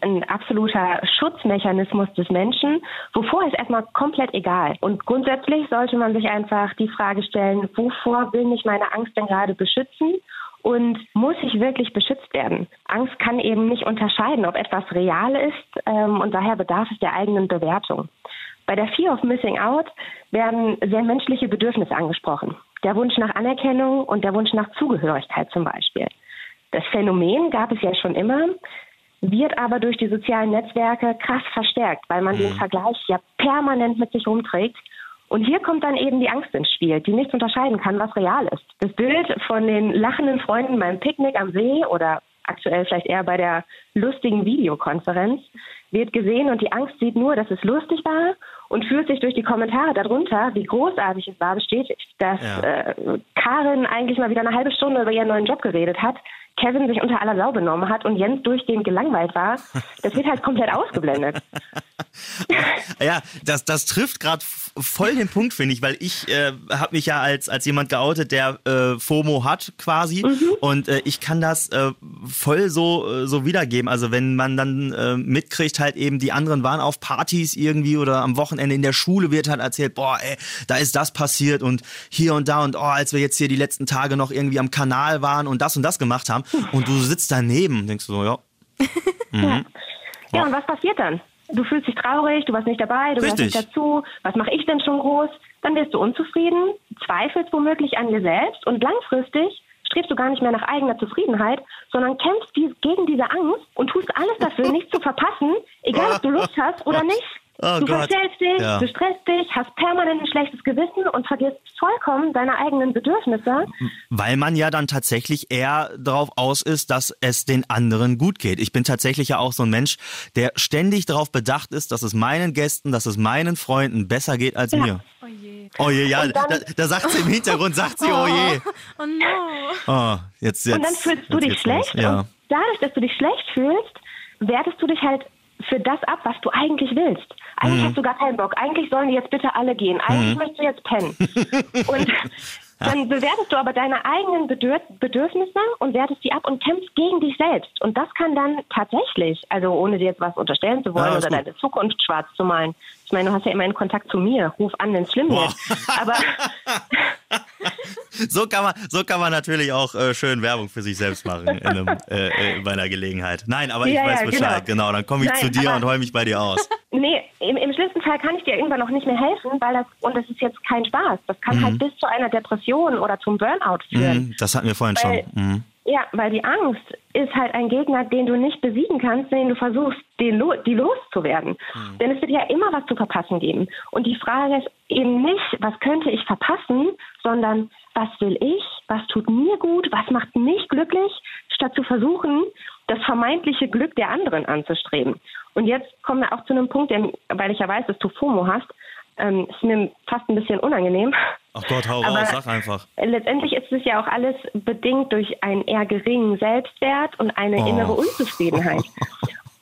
Speaker 4: ein absoluter Schutzmechanismus des Menschen, wovor ist erstmal komplett egal. Und grundsätzlich sollte man sich einfach die Frage stellen, wovor will mich meine Angst denn gerade beschützen? Und muss ich wirklich beschützt werden? Angst kann eben nicht unterscheiden, ob etwas real ist ähm, und daher bedarf es der eigenen Bewertung. Bei der Fear of Missing Out werden sehr menschliche Bedürfnisse angesprochen. Der Wunsch nach Anerkennung und der Wunsch nach Zugehörigkeit zum Beispiel. Das Phänomen gab es ja schon immer wird aber durch die sozialen Netzwerke krass verstärkt, weil man mhm. den Vergleich ja permanent mit sich rumträgt. Und hier kommt dann eben die Angst ins Spiel, die nicht unterscheiden kann, was real ist. Das Bild von den lachenden Freunden beim Picknick am See oder aktuell vielleicht eher bei der lustigen Videokonferenz wird gesehen und die Angst sieht nur, dass es lustig war und fühlt sich durch die Kommentare darunter, wie großartig es war, bestätigt. Dass ja. äh, Karin eigentlich mal wieder eine halbe Stunde über ihren neuen Job geredet hat, Kevin sich unter aller Sau benommen hat und Jens durchgehend gelangweilt war, das wird halt komplett ausgeblendet.
Speaker 1: ja, das, das trifft gerade voll den Punkt, finde ich, weil ich äh, habe mich ja als, als jemand geoutet, der äh, FOMO hat quasi mhm. und äh, ich kann das äh, voll so, äh, so wiedergeben. Also wenn man dann äh, mitkriegt, halt eben die anderen waren auf Partys irgendwie oder am Wochenende in der Schule wird halt erzählt, boah, ey, da ist das passiert und hier und da und oh, als wir jetzt hier die letzten Tage noch irgendwie am Kanal waren und das und das gemacht haben und du sitzt daneben, denkst du so, ja.
Speaker 4: Mhm. ja. Ja, und was passiert dann? Du fühlst dich traurig, du warst nicht dabei, du Richtig. nicht dazu. Was mache ich denn schon groß? Dann wirst du unzufrieden, zweifelst womöglich an dir selbst und langfristig strebst du gar nicht mehr nach eigener Zufriedenheit, sondern kämpfst gegen diese Angst und tust alles dafür, nichts zu verpassen, egal ob du Lust hast oder nicht. Oh du Gott. verstellst dich, ja. du stresst dich, hast permanent ein schlechtes Gewissen und vergisst vollkommen deine eigenen Bedürfnisse.
Speaker 1: Weil man ja dann tatsächlich eher darauf aus ist, dass es den anderen gut geht. Ich bin tatsächlich ja auch so ein Mensch, der ständig darauf bedacht ist, dass es meinen Gästen, dass es meinen Freunden besser geht als ja. mir. Oh je. Oh je, ja, dann, da, da, sagt sie im Hintergrund, sagt sie, oh je. Oh, oh no.
Speaker 4: Oh, jetzt, jetzt, und dann fühlst du dich schlecht. Ja. Und dadurch, dass du dich schlecht fühlst, wertest du dich halt für das ab, was du eigentlich willst. Eigentlich mhm. hast du gar keinen Bock. Eigentlich sollen die jetzt bitte alle gehen. Eigentlich mhm. möchtest du jetzt pennen. Und dann bewertest du aber deine eigenen Bedürf Bedürfnisse und wertest die ab und kämpfst gegen dich selbst. Und das kann dann tatsächlich, also ohne dir jetzt was unterstellen zu wollen ja, oder deine Zukunft schwarz zu malen. Ich meine, du hast ja immer einen Kontakt zu mir. Ruf an, wenn es schlimm wird. Aber
Speaker 1: so kann man, so kann man natürlich auch äh, schön Werbung für sich selbst machen in einem, äh, äh bei einer Gelegenheit. Nein, aber ich ja, weiß ja, Bescheid. Genau. genau, dann komme ich Nein, zu dir und heul mich bei dir aus.
Speaker 4: Nee, im, im, schlimmsten Fall kann ich dir irgendwann noch nicht mehr helfen, weil das, und das ist jetzt kein Spaß. Das kann halt mhm. halt bis zu einer Depression oder zum Burnout führen.
Speaker 1: Mhm, das hatten wir vorhin weil, schon. Mhm.
Speaker 4: Ja, weil die Angst ist halt ein Gegner, den du nicht besiegen kannst, wenn du versuchst, den lo die loszuwerden. Mhm. Denn es wird ja immer was zu verpassen geben. Und die Frage ist eben nicht, was könnte ich verpassen, sondern was will ich, was tut mir gut, was macht mich glücklich, statt zu versuchen, das vermeintliche Glück der anderen anzustreben. Und jetzt kommen wir auch zu einem Punkt, weil ich ja weiß, dass du FOMO hast, ähm, ist mir fast ein bisschen unangenehm.
Speaker 1: Ach Gott, hau raus, sag einfach.
Speaker 4: Letztendlich ist es ja auch alles bedingt durch einen eher geringen Selbstwert und eine oh. innere Unzufriedenheit.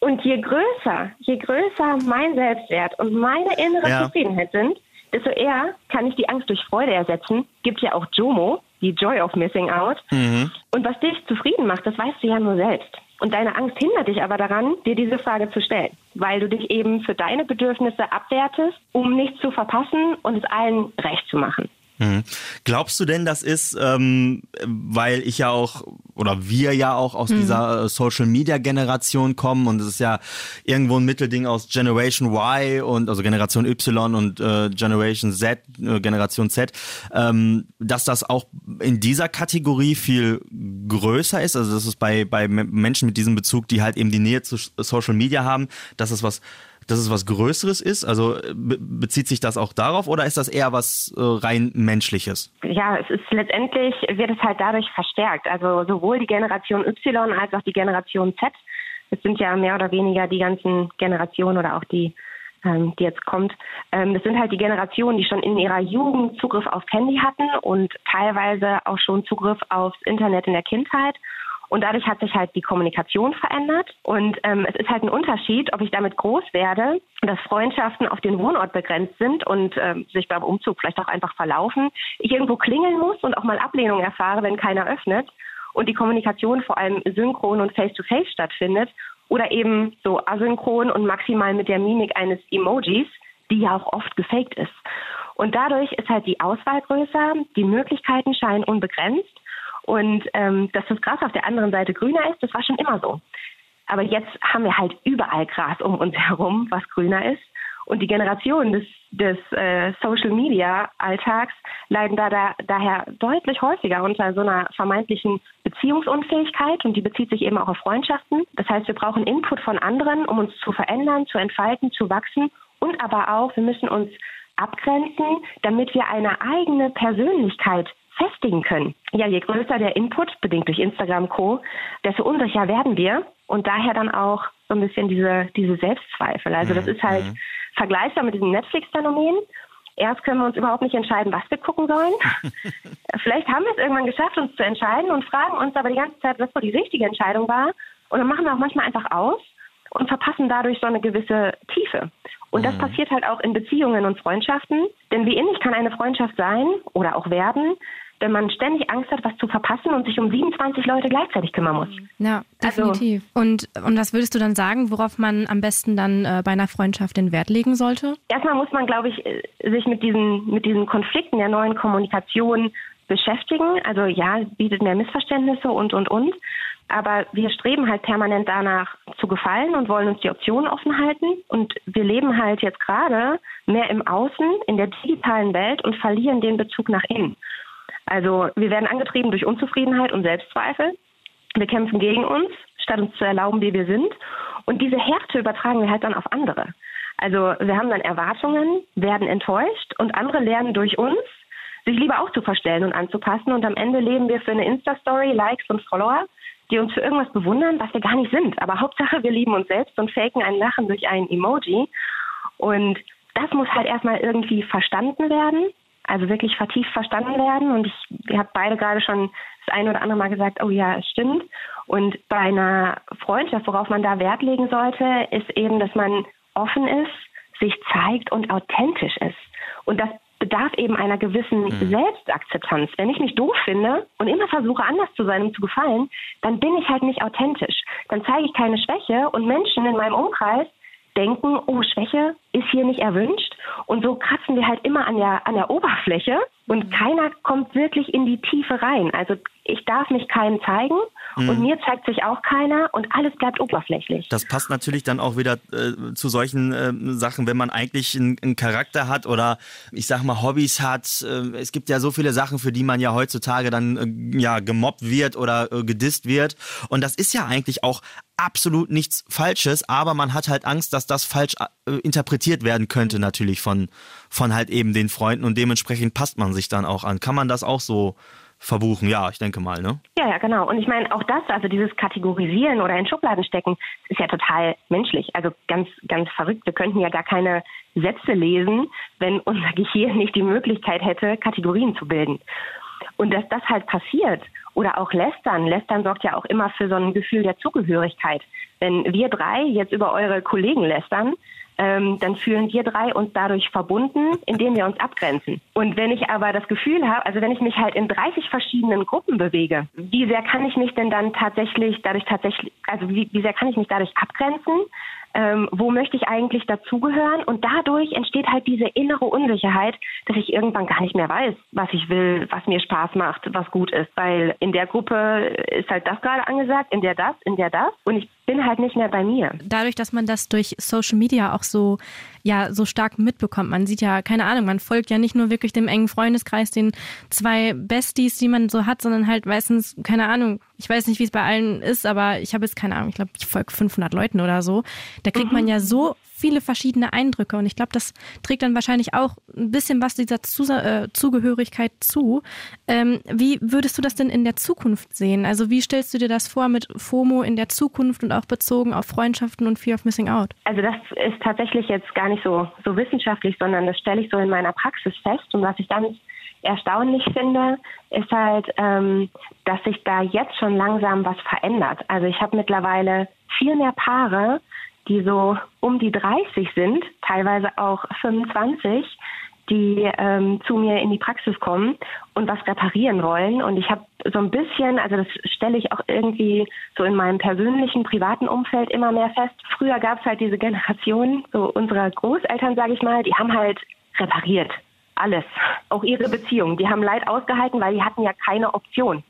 Speaker 4: Und je größer, je größer mein Selbstwert und meine innere ja. Zufriedenheit sind, desto eher kann ich die Angst durch Freude ersetzen. Gibt ja auch JOMO, die Joy of Missing Out. Mhm. Und was dich zufrieden macht, das weißt du ja nur selbst. Und deine Angst hindert dich aber daran, dir diese Frage zu stellen, weil du dich eben für deine Bedürfnisse abwertest, um nichts zu verpassen und es allen recht zu machen.
Speaker 1: Mhm. Glaubst du denn, das ist, ähm, weil ich ja auch oder wir ja auch aus mhm. dieser äh, Social Media Generation kommen und es ist ja irgendwo ein Mittelding aus Generation Y und also Generation Y und äh, Generation Z, äh, Generation Z, ähm, dass das auch in dieser Kategorie viel größer ist, also dass es bei, bei Menschen mit diesem Bezug, die halt eben die Nähe zu Social Media haben, dass es was dass es was Größeres ist? Also bezieht sich das auch darauf oder ist das eher was äh, rein Menschliches?
Speaker 4: Ja, es ist letztendlich wird es halt dadurch verstärkt. Also sowohl die Generation Y als auch die Generation Z. Es sind ja mehr oder weniger die ganzen Generationen oder auch die ähm, die jetzt kommt. Ähm, das sind halt die Generationen, die schon in ihrer Jugend Zugriff aufs Handy hatten und teilweise auch schon Zugriff aufs Internet in der Kindheit und dadurch hat sich halt die Kommunikation verändert. Und ähm, es ist halt ein Unterschied, ob ich damit groß werde, dass Freundschaften auf den Wohnort begrenzt sind und ähm, sich beim Umzug vielleicht auch einfach verlaufen. Ich irgendwo klingeln muss und auch mal Ablehnung erfahre, wenn keiner öffnet. Und die Kommunikation vor allem synchron und face-to-face -face stattfindet. Oder eben so asynchron und maximal mit der Mimik eines Emojis, die ja auch oft gefaked ist. Und dadurch ist halt die Auswahl größer, die Möglichkeiten scheinen unbegrenzt. Und ähm, dass das Gras auf der anderen Seite grüner ist, das war schon immer so. Aber jetzt haben wir halt überall Gras um uns herum, was grüner ist. Und die Generationen des, des äh, Social Media Alltags leiden da, da daher deutlich häufiger unter so einer vermeintlichen Beziehungsunfähigkeit und die bezieht sich eben auch auf Freundschaften. Das heißt, wir brauchen Input von anderen, um uns zu verändern, zu entfalten, zu wachsen und aber auch, wir müssen uns abgrenzen, damit wir eine eigene Persönlichkeit festigen können. Ja, je größer der Input, bedingt durch Instagram Co., desto unsicher werden wir und daher dann auch so ein bisschen diese, diese Selbstzweifel. Also das mhm. ist halt mhm. vergleichbar mit diesem Netflix-Phänomen. Erst können wir uns überhaupt nicht entscheiden, was wir gucken sollen. Vielleicht haben wir es irgendwann geschafft, uns zu entscheiden und fragen uns aber die ganze Zeit, was wohl die richtige Entscheidung war. Und dann machen wir auch manchmal einfach aus und verpassen dadurch so eine gewisse Tiefe. Und das mhm. passiert halt auch in Beziehungen und Freundschaften. Denn wie innig kann eine Freundschaft sein oder auch werden, wenn man ständig Angst hat, was zu verpassen und sich um 27 Leute gleichzeitig kümmern muss.
Speaker 2: Ja, also definitiv. Also, und, und was würdest du dann sagen, worauf man am besten dann äh, bei einer Freundschaft den Wert legen sollte?
Speaker 4: Erstmal muss man, glaube ich, äh, sich mit diesen, mit diesen Konflikten der neuen Kommunikation beschäftigen. Also ja, bietet mehr Missverständnisse und, und, und. Aber wir streben halt permanent danach zu gefallen und wollen uns die Optionen offen halten. Und wir leben halt jetzt gerade mehr im Außen, in der digitalen Welt und verlieren den Bezug nach innen. Also wir werden angetrieben durch Unzufriedenheit und Selbstzweifel. Wir kämpfen gegen uns, statt uns zu erlauben, wie wir sind. Und diese Härte übertragen wir halt dann auf andere. Also wir haben dann Erwartungen, werden enttäuscht und andere lernen durch uns, sich lieber auch zu verstellen und anzupassen. Und am Ende leben wir für eine Insta-Story, Likes und Follower, die uns für irgendwas bewundern, was wir gar nicht sind. Aber Hauptsache, wir lieben uns selbst und faken ein Lachen durch ein Emoji. Und das muss halt erstmal irgendwie verstanden werden also wirklich vertieft verstanden werden. Und ich, habe beide gerade schon das eine oder andere Mal gesagt, oh ja, es stimmt. Und bei einer Freundschaft, worauf man da Wert legen sollte, ist eben, dass man offen ist, sich zeigt und authentisch ist. Und das bedarf eben einer gewissen mhm. Selbstakzeptanz. Wenn ich mich doof finde und immer versuche, anders zu sein, um zu gefallen, dann bin ich halt nicht authentisch. Dann zeige ich keine Schwäche und Menschen in meinem Umkreis denken, oh, Schwäche ist hier nicht erwünscht. Und so kratzen wir halt immer an der, an der Oberfläche und keiner kommt wirklich in die Tiefe rein. Also ich darf mich keinem zeigen mhm. und mir zeigt sich auch keiner und alles bleibt oberflächlich.
Speaker 1: Das passt natürlich dann auch wieder äh, zu solchen äh, Sachen, wenn man eigentlich einen, einen, Charakter hat oder ich sag mal Hobbys hat. Äh, es gibt ja so viele Sachen, für die man ja heutzutage dann äh, ja gemobbt wird oder äh, gedisst wird. Und das ist ja eigentlich auch absolut nichts Falsches, aber man hat halt Angst, dass das falsch äh, interpretiert werden könnte natürlich von, von halt eben den Freunden und dementsprechend passt man sich dann auch an. Kann man das auch so verbuchen? Ja, ich denke mal, ne?
Speaker 4: Ja, ja, genau. Und ich meine, auch das, also dieses Kategorisieren oder in Schubladen stecken, ist ja total menschlich. Also ganz, ganz verrückt. Wir könnten ja gar keine Sätze lesen, wenn unser Gehirn nicht die Möglichkeit hätte, Kategorien zu bilden. Und dass das halt passiert oder auch Lästern. Lästern sorgt ja auch immer für so ein Gefühl der Zugehörigkeit. Wenn wir drei jetzt über eure Kollegen lästern, ähm, dann fühlen wir drei uns dadurch verbunden, indem wir uns abgrenzen. Und wenn ich aber das Gefühl habe, also wenn ich mich halt in 30 verschiedenen Gruppen bewege, wie sehr kann ich mich denn dann tatsächlich dadurch tatsächlich, also wie, wie sehr kann ich mich dadurch abgrenzen? Ähm, wo möchte ich eigentlich dazugehören? Und dadurch entsteht halt diese innere Unsicherheit, dass ich irgendwann gar nicht mehr weiß, was ich will, was mir Spaß macht, was gut ist. Weil in der Gruppe ist halt das gerade angesagt, in der das, in der das. Und ich bin halt nicht mehr bei mir.
Speaker 2: Dadurch, dass man das durch Social Media auch so ja so stark mitbekommt. Man sieht ja, keine Ahnung, man folgt ja nicht nur wirklich dem engen Freundeskreis, den zwei Besties, die man so hat, sondern halt meistens, keine Ahnung, ich weiß nicht, wie es bei allen ist, aber ich habe jetzt keine Ahnung, ich glaube, ich folge 500 Leuten oder so. Da kriegt mhm. man ja so viele verschiedene Eindrücke und ich glaube, das trägt dann wahrscheinlich auch ein bisschen was dieser Zus äh, Zugehörigkeit zu. Ähm, wie würdest du das denn in der Zukunft sehen? Also wie stellst du dir das vor mit FOMO in der Zukunft und auch bezogen auf Freundschaften und Fear of Missing Out?
Speaker 4: Also das ist tatsächlich jetzt gar nicht so, so wissenschaftlich, sondern das stelle ich so in meiner Praxis fest und was ich dann erstaunlich finde, ist halt, ähm, dass sich da jetzt schon langsam was verändert. Also ich habe mittlerweile viel mehr Paare, die so um die 30 sind, teilweise auch 25, die ähm, zu mir in die Praxis kommen und was reparieren wollen. Und ich habe so ein bisschen, also das stelle ich auch irgendwie so in meinem persönlichen, privaten Umfeld immer mehr fest. Früher gab es halt diese Generation, so unserer Großeltern, sage ich mal, die haben halt repariert. Alles. Auch ihre Beziehung. Die haben Leid ausgehalten, weil die hatten ja keine Option.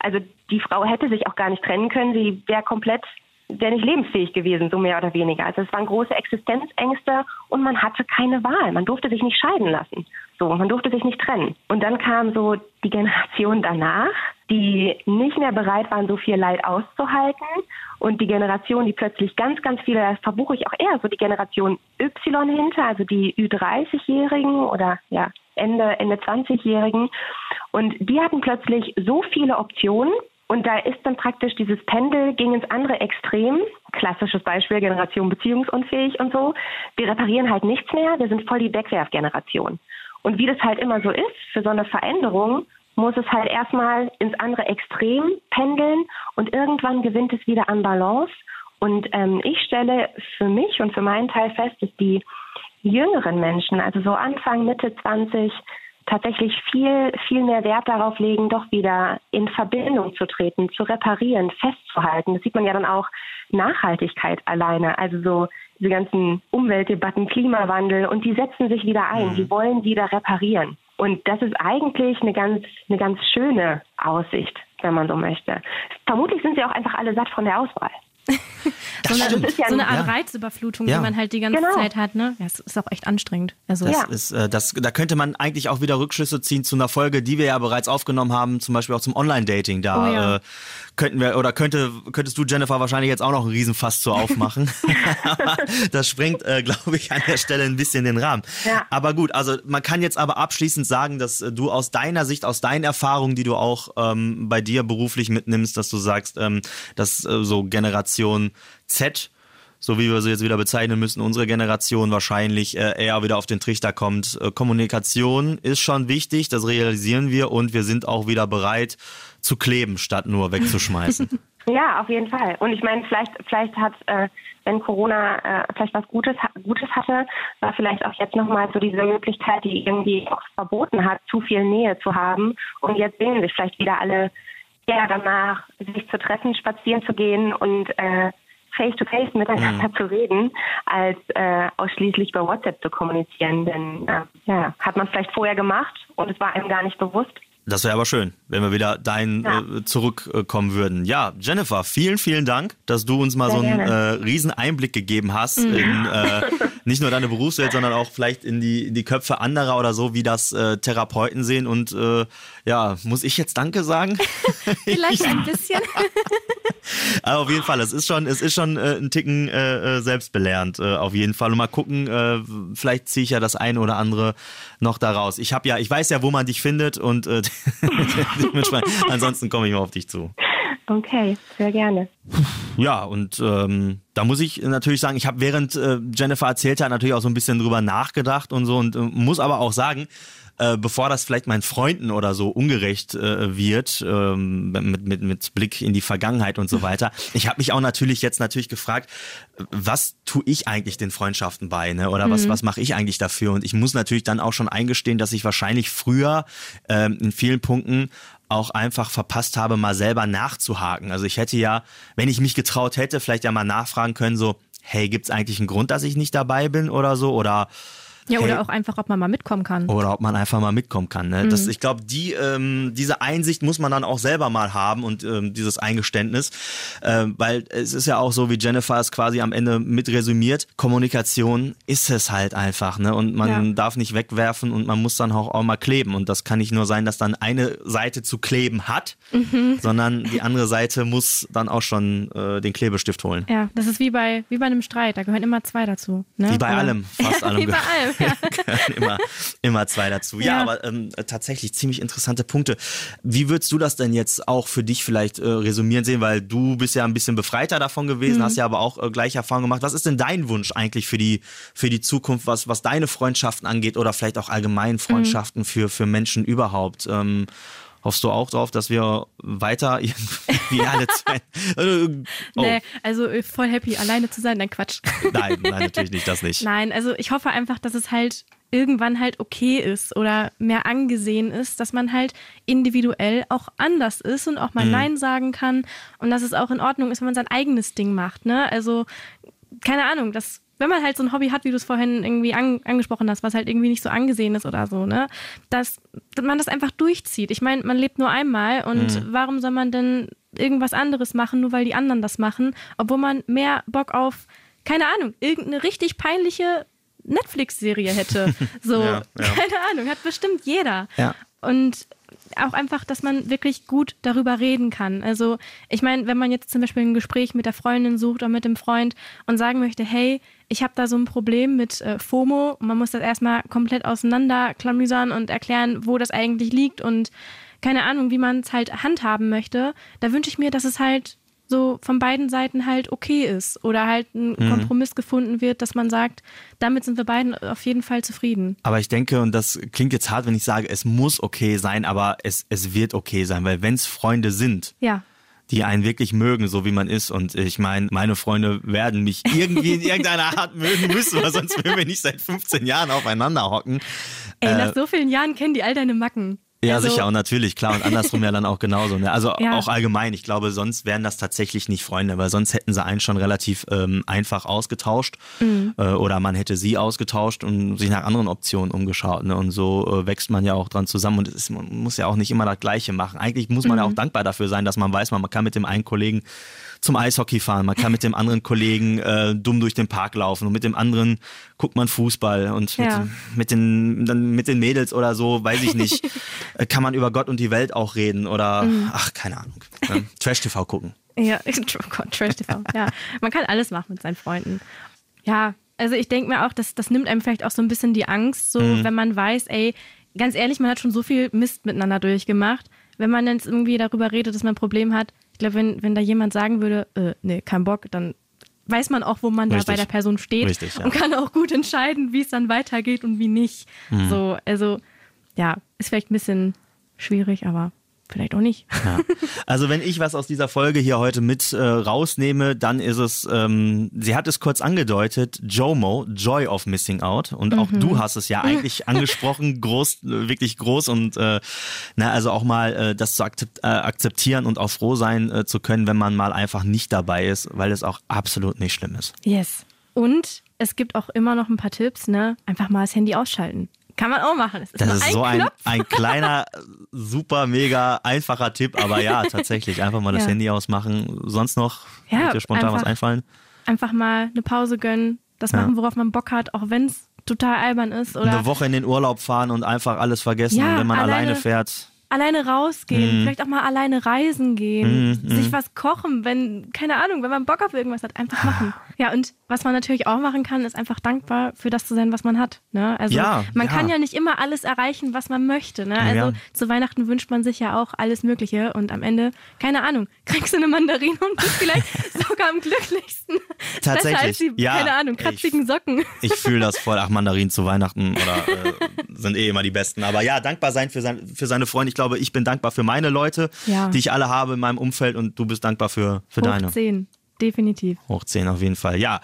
Speaker 4: Also die Frau hätte sich auch gar nicht trennen können. Sie wäre komplett wäre nicht lebensfähig gewesen, so mehr oder weniger. Also es waren große Existenzängste und man hatte keine Wahl. Man durfte sich nicht scheiden lassen. So, man durfte sich nicht trennen. Und dann kam so die Generation danach, die nicht mehr bereit waren, so viel Leid auszuhalten. Und die Generation, die plötzlich ganz, ganz viele, das verbuche ich auch eher, so die Generation Y hinter, also die Ü30-Jährigen oder ja, Ende, Ende 20-Jährigen. Und die hatten plötzlich so viele Optionen und da ist dann praktisch dieses Pendel ging ins andere Extrem. Klassisches Beispiel, Generation beziehungsunfähig und so. Wir reparieren halt nichts mehr, wir sind voll die Wegwerfgeneration. Und wie das halt immer so ist, für so eine Veränderung muss es halt erstmal ins andere Extrem pendeln und irgendwann gewinnt es wieder an Balance. Und ähm, ich stelle für mich und für meinen Teil fest, dass die jüngeren Menschen, also so Anfang, Mitte 20, tatsächlich viel, viel mehr Wert darauf legen, doch wieder in Verbindung zu treten, zu reparieren, festzuhalten. Das sieht man ja dann auch Nachhaltigkeit alleine. Also so diese ganzen Umweltdebatten, Klimawandel und die setzen sich wieder ein. Mhm. Die wollen wieder reparieren. Und das ist eigentlich eine ganz, eine ganz schöne Aussicht, wenn man so möchte. Vermutlich sind sie auch einfach alle satt von der Auswahl.
Speaker 2: so, eine, ja so, eine, Art ja. Reizüberflutung, ja. die man halt die ganze genau. Zeit hat. Ne? Das ist auch echt anstrengend.
Speaker 1: Also das ist, äh, das, da könnte man eigentlich auch wieder Rückschlüsse ziehen zu einer Folge, die wir ja bereits aufgenommen haben, zum Beispiel auch zum Online-Dating. Da oh, ja. äh, könnten wir, oder könnte, könntest du, Jennifer, wahrscheinlich jetzt auch noch einen Riesenfass zu aufmachen. das sprengt, äh, glaube ich, an der Stelle ein bisschen den Rahmen. Ja. Aber gut, also man kann jetzt aber abschließend sagen, dass äh, du aus deiner Sicht, aus deinen Erfahrungen, die du auch ähm, bei dir beruflich mitnimmst, dass du sagst, ähm, dass äh, so Generation Z so wie wir sie jetzt wieder bezeichnen müssen, unsere Generation wahrscheinlich äh, eher wieder auf den Trichter kommt. Äh, Kommunikation ist schon wichtig, das realisieren wir und wir sind auch wieder bereit zu kleben, statt nur wegzuschmeißen.
Speaker 4: Ja, auf jeden Fall. Und ich meine, vielleicht, vielleicht hat, äh, wenn Corona äh, vielleicht was Gutes, Gutes hatte, war vielleicht auch jetzt nochmal so diese Möglichkeit, die irgendwie auch verboten hat, zu viel Nähe zu haben. Und jetzt sehen sich vielleicht wieder alle eher danach, sich zu treffen, spazieren zu gehen und äh, face-to-face miteinander mhm. zu reden, als äh, ausschließlich bei WhatsApp zu kommunizieren. Denn äh, ja, hat man vielleicht vorher gemacht und es war einem gar nicht bewusst.
Speaker 1: Das wäre aber schön, wenn wir wieder dahin ja. äh, zurückkommen würden. Ja, Jennifer, vielen, vielen Dank, dass du uns mal Sehr so einen äh, riesen Einblick gegeben hast mhm. in äh, nicht nur deine Berufswelt, sondern auch vielleicht in die, in die Köpfe anderer oder so, wie das äh, Therapeuten sehen. Und äh, ja, muss ich jetzt Danke sagen?
Speaker 2: vielleicht ein bisschen.
Speaker 1: Aber auf jeden Fall, es ist schon, es ist schon äh, ein Ticken äh, äh, selbstbelehrend, äh, auf jeden Fall. Und mal gucken, äh, vielleicht ziehe ich ja das eine oder andere noch daraus. Ich habe ja, ich weiß ja, wo man dich findet und äh, ansonsten komme ich mal auf dich zu.
Speaker 4: Okay, sehr gerne.
Speaker 1: Ja, und ähm, da muss ich natürlich sagen, ich habe während äh, Jennifer erzählt hat natürlich auch so ein bisschen drüber nachgedacht und so und äh, muss aber auch sagen, äh, bevor das vielleicht meinen Freunden oder so ungerecht äh, wird, ähm, mit, mit, mit Blick in die Vergangenheit und so weiter. Ich habe mich auch natürlich jetzt natürlich gefragt, was tue ich eigentlich den Freundschaften bei, ne? Oder was, mhm. was mache ich eigentlich dafür? Und ich muss natürlich dann auch schon eingestehen, dass ich wahrscheinlich früher ähm, in vielen Punkten auch einfach verpasst habe, mal selber nachzuhaken. Also ich hätte ja, wenn ich mich getraut hätte, vielleicht ja mal nachfragen können, so, hey, gibt es eigentlich einen Grund, dass ich nicht dabei bin oder so? Oder
Speaker 2: ja, oder hey, auch einfach, ob man mal mitkommen kann.
Speaker 1: Oder ob man einfach mal mitkommen kann. Ne? Mhm. Das, ich glaube, die, ähm, diese Einsicht muss man dann auch selber mal haben und ähm, dieses Eingeständnis. Äh, weil es ist ja auch so, wie Jennifer es quasi am Ende mit resümiert, Kommunikation ist es halt einfach. Ne? Und man ja. darf nicht wegwerfen und man muss dann auch, auch mal kleben. Und das kann nicht nur sein, dass dann eine Seite zu kleben hat, mhm. sondern die andere Seite muss dann auch schon äh, den Klebestift holen.
Speaker 2: Ja, das ist wie bei, wie bei einem Streit. Da gehören immer zwei dazu. Ne?
Speaker 1: Wie bei allem, fast allem.
Speaker 2: wie bei allem.
Speaker 1: immer, immer zwei dazu. Ja, ja aber ähm, tatsächlich ziemlich interessante Punkte. Wie würdest du das denn jetzt auch für dich vielleicht äh, resümieren sehen? Weil du bist ja ein bisschen befreiter davon gewesen, mhm. hast ja aber auch äh, gleich Erfahrung gemacht. Was ist denn dein Wunsch eigentlich für die, für die Zukunft, was, was deine Freundschaften angeht oder vielleicht auch allgemein Freundschaften mhm. für, für Menschen überhaupt? Ähm, Hoffst du auch drauf, dass wir weiter wie alle zwei.
Speaker 2: oh. Nee, also äh, voll happy, alleine zu sein, nein, Quatsch.
Speaker 1: Nein, nein, natürlich nicht, das nicht.
Speaker 2: Nein, also ich hoffe einfach, dass es halt irgendwann halt okay ist oder mehr angesehen ist, dass man halt individuell auch anders ist und auch mal mhm. Nein sagen kann und dass es auch in Ordnung ist, wenn man sein eigenes Ding macht. Ne? Also, keine Ahnung, das wenn man halt so ein Hobby hat, wie du es vorhin irgendwie an, angesprochen hast, was halt irgendwie nicht so angesehen ist oder so, ne, dass, dass man das einfach durchzieht. Ich meine, man lebt nur einmal und mhm. warum soll man denn irgendwas anderes machen, nur weil die anderen das machen, obwohl man mehr Bock auf, keine Ahnung, irgendeine richtig peinliche Netflix-Serie hätte. So, ja, ja. keine Ahnung, hat bestimmt jeder. Ja. Und auch einfach, dass man wirklich gut darüber reden kann. Also ich meine, wenn man jetzt zum Beispiel ein Gespräch mit der Freundin sucht oder mit dem Freund und sagen möchte, hey, ich habe da so ein Problem mit äh, FOMO man muss das erstmal komplett auseinanderklamüsern und erklären, wo das eigentlich liegt und keine Ahnung, wie man es halt handhaben möchte, da wünsche ich mir, dass es halt so von beiden Seiten halt okay ist oder halt ein mhm. Kompromiss gefunden wird, dass man sagt, damit sind wir beiden auf jeden Fall zufrieden.
Speaker 1: Aber ich denke, und das klingt jetzt hart, wenn ich sage, es muss okay sein, aber es, es wird okay sein, weil wenn es Freunde sind,
Speaker 2: ja
Speaker 1: die einen wirklich mögen, so wie man ist. Und ich meine, meine Freunde werden mich irgendwie in irgendeiner Art mögen müssen, weil sonst würden wir nicht seit 15 Jahren aufeinander hocken.
Speaker 2: Ey, nach äh, so vielen Jahren kennen die all deine Macken.
Speaker 1: Ja, also, sicher, und natürlich, klar, und andersrum ja dann auch genauso. Ne? Also ja. auch allgemein, ich glaube, sonst wären das tatsächlich nicht Freunde, weil sonst hätten sie einen schon relativ ähm, einfach ausgetauscht mhm. äh, oder man hätte sie ausgetauscht und sich nach anderen Optionen umgeschaut. Ne? Und so äh, wächst man ja auch dran zusammen und ist, man muss ja auch nicht immer das Gleiche machen. Eigentlich muss man mhm. ja auch dankbar dafür sein, dass man weiß, man kann mit dem einen Kollegen zum Eishockey fahren, man kann mit dem anderen Kollegen äh, dumm durch den Park laufen und mit dem anderen guckt man Fußball und ja. mit, mit, den, dann mit den Mädels oder so, weiß ich nicht, äh, kann man über Gott und die Welt auch reden oder, mhm. ach, keine Ahnung, ne? Trash-TV gucken.
Speaker 2: Ja, oh Trash-TV, ja. Man kann alles machen mit seinen Freunden. Ja, also ich denke mir auch, dass das nimmt einem vielleicht auch so ein bisschen die Angst, so mhm. wenn man weiß, ey, ganz ehrlich, man hat schon so viel Mist miteinander durchgemacht. Wenn man jetzt irgendwie darüber redet, dass man ein Problem hat, ich glaube, wenn, wenn da jemand sagen würde, äh, nee, kein Bock, dann weiß man auch, wo man Richtig. da bei der Person steht Richtig, ja. und kann auch gut entscheiden, wie es dann weitergeht und wie nicht. Mhm. So, also ja, ist vielleicht ein bisschen schwierig, aber vielleicht auch nicht. Ja.
Speaker 1: Also wenn ich was aus dieser Folge hier heute mit äh, rausnehme, dann ist es, ähm, sie hat es kurz angedeutet, JOMO, Joy of Missing Out. Und auch mhm. du hast es ja eigentlich angesprochen, groß, wirklich groß und äh, na, also auch mal äh, das zu akzept, äh, akzeptieren und auch froh sein äh, zu können, wenn man mal einfach nicht dabei ist, weil es auch absolut nicht schlimm ist.
Speaker 2: Yes. Und es gibt auch immer noch ein paar Tipps, ne? Einfach mal das Handy ausschalten. Kann man auch machen.
Speaker 1: Das ist, das ist so ein, ein, kleiner, super, mega einfacher Tipp, aber ja, tatsächlich. Einfach mal das ja. Handy ausmachen. Sonst noch? Ja, wird dir spontan einfach, was einfallen?
Speaker 2: Einfach mal eine Pause gönnen, das machen, worauf man Bock hat, auch wenn es total albern ist. Oder
Speaker 1: eine Woche in den Urlaub fahren und einfach alles vergessen, ja, wenn man alleine, alleine fährt
Speaker 2: alleine rausgehen, mm. vielleicht auch mal alleine reisen gehen, mm, sich was kochen, wenn, keine Ahnung, wenn man Bock auf irgendwas hat, einfach machen. Ja, und was man natürlich auch machen kann, ist einfach dankbar für das zu sein, was man hat. Ne? Also
Speaker 1: Ja,
Speaker 2: man
Speaker 1: ja.
Speaker 2: kann ja nicht immer alles erreichen, was man möchte. Ne? Also
Speaker 1: Ja.
Speaker 2: zu Weihnachten wünscht man sich ja auch alles Mögliche und am Ende, keine Ahnung, kriegst du eine Mandarine und bist vielleicht sogar am glücklichsten. Besser als
Speaker 1: Tatsächlich,
Speaker 2: die,
Speaker 1: ja.
Speaker 2: keine Ahnung, kratzigen Socken.
Speaker 1: Ich fühle das voll. Ach, Mandarinen zu Weihnachten oder äh, sind eh immer die besten. Aber ja, dankbar sein für, sein, für seine Freunde. Ich glaube, ich bin dankbar für meine Leute, die ich alle habe in meinem Umfeld und du bist dankbar für, für
Speaker 2: Hoch
Speaker 1: deine.
Speaker 2: 10, definitiv.
Speaker 1: Hoch 10 auf jeden Fall. Ja.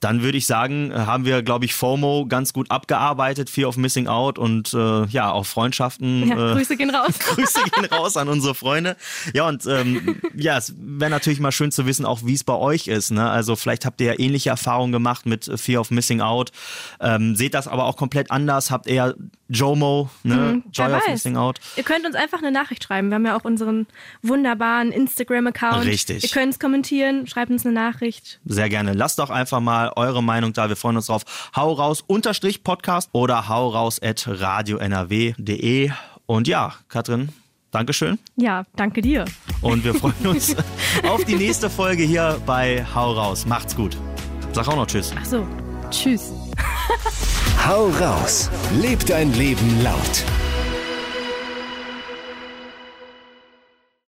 Speaker 1: Dann würde ich sagen, äh, haben wir, glaube ich, FOMO ganz gut abgearbeitet, Fear of Missing Out und äh, ja, auch Freundschaften.
Speaker 2: Ja,
Speaker 1: äh,
Speaker 2: Grüße gehen raus.
Speaker 1: Grüße gehen raus an unsere Freunde. Ja, und ähm, ja, es wäre natürlich mal schön zu wissen, auch wie es bei euch ist. Ne? Also vielleicht habt ihr ja ähnliche Erfahrungen gemacht mit Fear of Missing Out. Ähm, seht das aber auch komplett anders. Habt eher JOMO, ne? Joy
Speaker 2: Mhm, Wer
Speaker 1: of. Missing Out.
Speaker 2: Ihr könnt uns einfach eine Nachricht schreiben. Wir haben ja auch unseren wunderbaren Instagram-Account.
Speaker 1: Richtig.
Speaker 2: Ihr könnt es kommentieren, schreibt uns eine Nachricht.
Speaker 1: Sehr gerne. Lasst doch einfach mal eure Meinung da. Wir freuen uns drauf. Hau raus unterstrich Podcast oder hau raus at radionrw.de. Und ja, Katrin, Dankeschön.
Speaker 2: Ja, danke dir.
Speaker 1: Und wir freuen uns auf die nächste Folge hier bei Hau raus. Macht's gut. Sag auch noch Tschüss.
Speaker 2: Ach so, tschüss.
Speaker 3: Hau raus. Leb dein Leben laut.